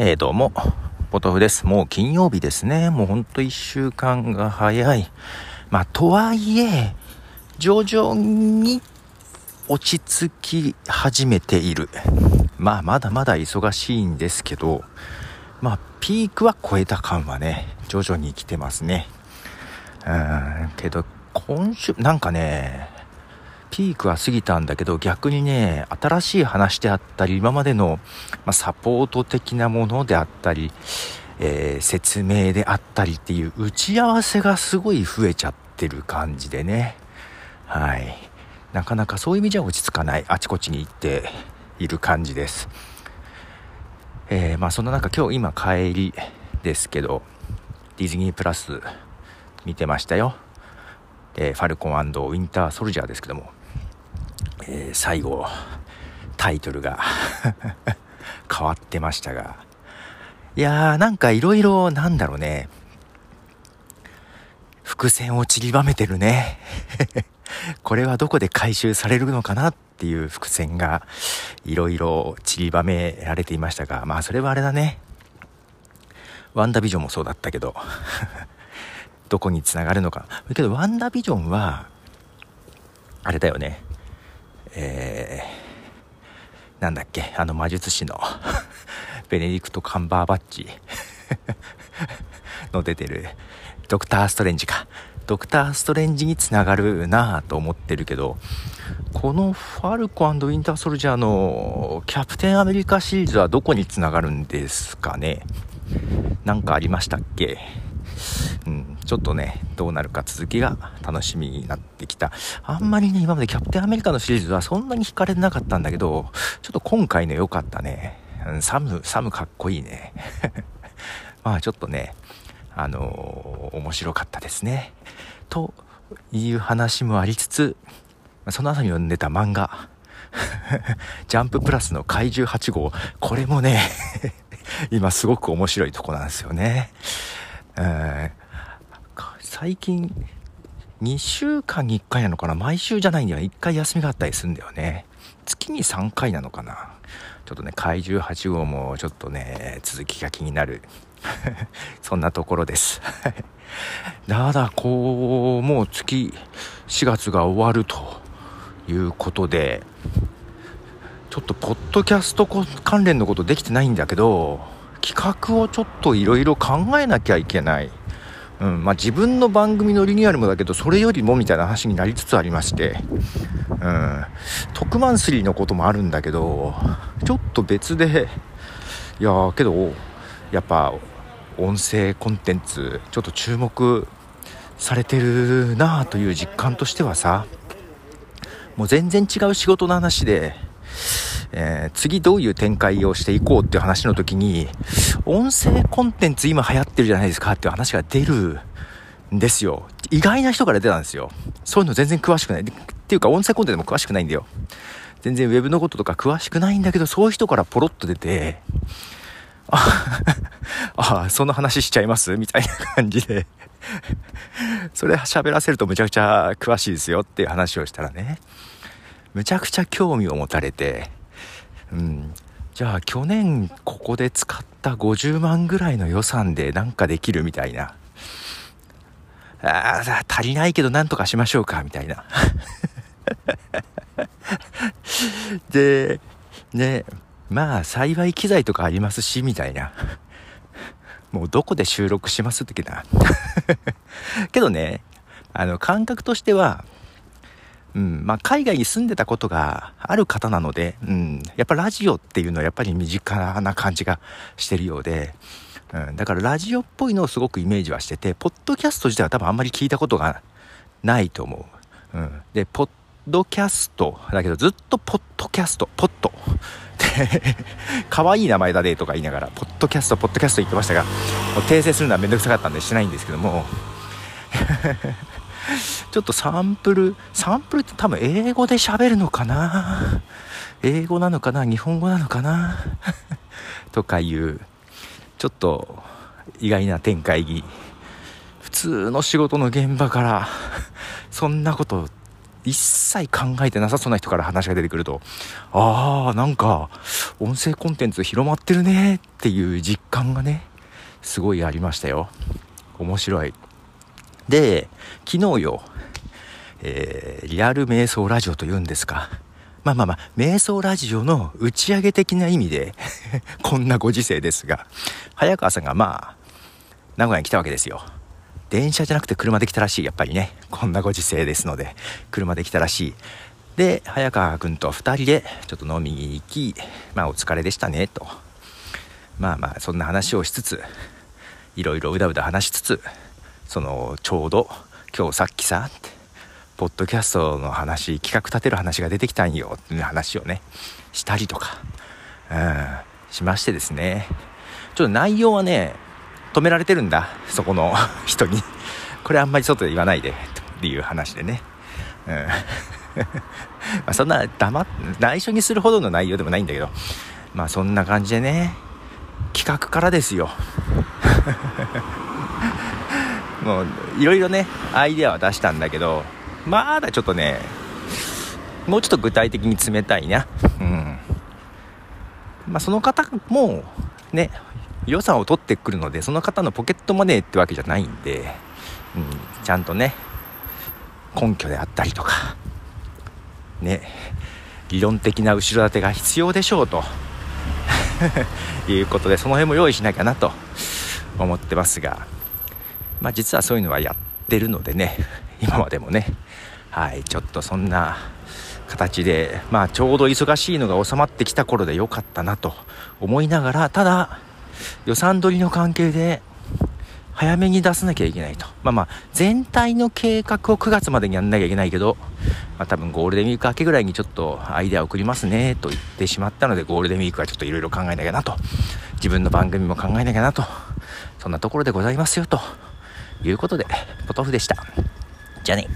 えー、どうも、ポトフです。もう金曜日ですね。もうほんと一週間が早い。まあ、とはいえ、徐々に落ち着き始めている。まあ、まだまだ忙しいんですけど、まあ、ピークは超えた感はね、徐々に来てますね。うん、けど、今週、なんかね、ピークは過ぎたんだけど逆にね新しい話であったり今までの、まあ、サポート的なものであったり、えー、説明であったりっていう打ち合わせがすごい増えちゃってる感じでね。はい。なかなかそういう意味じゃ落ち着かない。あちこちに行っている感じです。えー、まあそんな中今日今帰りですけどディズニープラス見てましたよ。えー、ファルコンウィンターソルジャーですけども。えー、最後タイトルが 変わってましたがいやーなんかいろいろなんだろうね。伏線を散りばめてるね。これはどこで回収されるのかなっていう伏線がいろいろ散りばめられていましたがまあそれはあれだね。ワンダビジョンもそうだったけど どこにつながるのか。けどワンダビジョンはあれだよね。えー、なんだっけあの魔術師の ベネディクト・カンバーバッチの出てるドクター・ストレンジか。ドクター・ストレンジにつながるなぁと思ってるけどこのファルコウィンター・ソルジャーのキャプテンアメリカシリーズはどこにつながるんですかね。何かありましたっけ、ちょっとね、どうなるか続きが楽しみになってきた。あんまりね、今までキャプテンアメリカのシリーズはそんなに惹かれなかったんだけど、ちょっと今回の良かったね。うん、サム、サムかっこいいね。まあちょっとね、あのー、面白かったですね。という話もありつつ、その後に読んでた漫画、ジャンププラスの怪獣8号、これもね 今すごく面白いとこなんですよね。えー、最近、2週間に1回なのかな？毎週じゃないんだよ。1回休みがあったりするんだよね。月に3回なのかな？ちょっとね、怪獣8号もちょっとね、続きが気になる。そんなところです。だだ、こう、もう月、4月が終わるということで、ちょっとポッドキャスト関連のことできてないんだけど、企画をちょっといろいろ考えなきゃいけない。うんまあ、自分の番組のリニューアルもだけどそれよりもみたいな話になりつつありまして、うん、特マンスリーのこともあるんだけどちょっと別でいやけどやっぱ音声コンテンツちょっと注目されてるなあという実感としてはさもう全然違う仕事の話でえー、次どういう展開をしていこうっていう話の時に、音声コンテンツ今流行ってるじゃないですかっていう話が出るんですよ。意外な人から出たんですよ。そういうの全然詳しくない。っていうか音声コンテンツも詳しくないんだよ。全然ウェブのこととか詳しくないんだけど、そういう人からポロッと出て、ああ、その話しちゃいます？みたいな感じでそれ喋らせるとむちゃくちゃ詳しいですよっていう話をしたらね、むちゃくちゃ興味を持たれて、うん、じゃあ去年ここで使った50万ぐらいの予算でなんかできるみたいな。ああ、足りないけどなんとかしましょうか、みたいな。で、ね、まあ幸い機材とかありますし、みたいな。もうどこで収録しますってな。けどね、あの感覚としては、うん。まあ、海外に住んでたことがある方なので、うん、やっぱラジオっていうのはやっぱり身近な感じがしてるようで、うん、だからラジオっぽいのをすごくイメージはしてて、ポッドキャスト自体は多分あんまり聞いたことがないと思う。うん、で、ポッドキャストだけどずっとポッドキャスト、ポッド。で、可愛い名前だねとか言いながら、ポッドキャスト、ポッドキャスト言ってましたが、もう訂正するのはめんどくさかったんでしてないんですけども、ちょっとサンプル、サンプルって多分英語で喋るのかな？英語なのかな？日本語なのかな？とかいう、ちょっと意外な展開に、普通の仕事の現場から、そんなこと一切考えてなさそうな人から話が出てくると、ああ、なんか、音声コンテンツ広まってるねっていう実感がね、すごいありましたよ。面白い。で、昨日よ、えー、リアル瞑想ラジオというんですか。まあまあまあ、瞑想ラジオの打ち上げ的な意味で こんなご時世ですが、早川さんがまあ、名古屋に来たわけですよ。電車じゃなくて車で来たらしい、やっぱりね。こんなご時世ですので、車で来たらしい。で、早川君と2人でちょっと飲みに行き、まあお疲れでしたね、と。まあまあ、そんな話をしつつ、いろいろうだうだ話しつつ、その、ちょうど、今日さっきさって、ポッドキャストの話、企画立てる話が出てきたんよ、っていう話をね、したりとか、うん、しましてですね。ちょっと内容はね、止められてるんだ、そこの人に。これあんまり外で言わないで、っていう話でね。うん。まあそんな黙っ、内緒にするほどの内容でもないんだけど、まあそんな感じでね、企画からですよ。もう、いろいろね、アイデアは出したんだけど、まだちょっとね、もうちょっと具体的に冷たいな。うん。まあその方も、ね、予算を取ってくるので、その方のポケットマネーってわけじゃないんで、うん、ちゃんとね、根拠であったりとか、ね、理論的な後ろ盾が必要でしょうと いうことで、その辺も用意しなきゃなと思ってますが、まあ実はそういうのはやってるのでね、今までもね、はい、ちょっとそんな形で、まあちょうど忙しいのが収まってきた頃で良かったなと思いながら、ただ、予算取りの関係で、早めに出さなきゃいけないと。まあまあ、全体の計画を9月までにやんなきゃいけないけど、まあ多分ゴールデンウィーク明けぐらいにちょっとアイデア送りますね、と言ってしまったので、ゴールデンウィークはちょっといろいろ考えなきゃなと。自分の番組も考えなきゃなと。そんなところでございますよ、ということで、ポトフでした。じゃあね。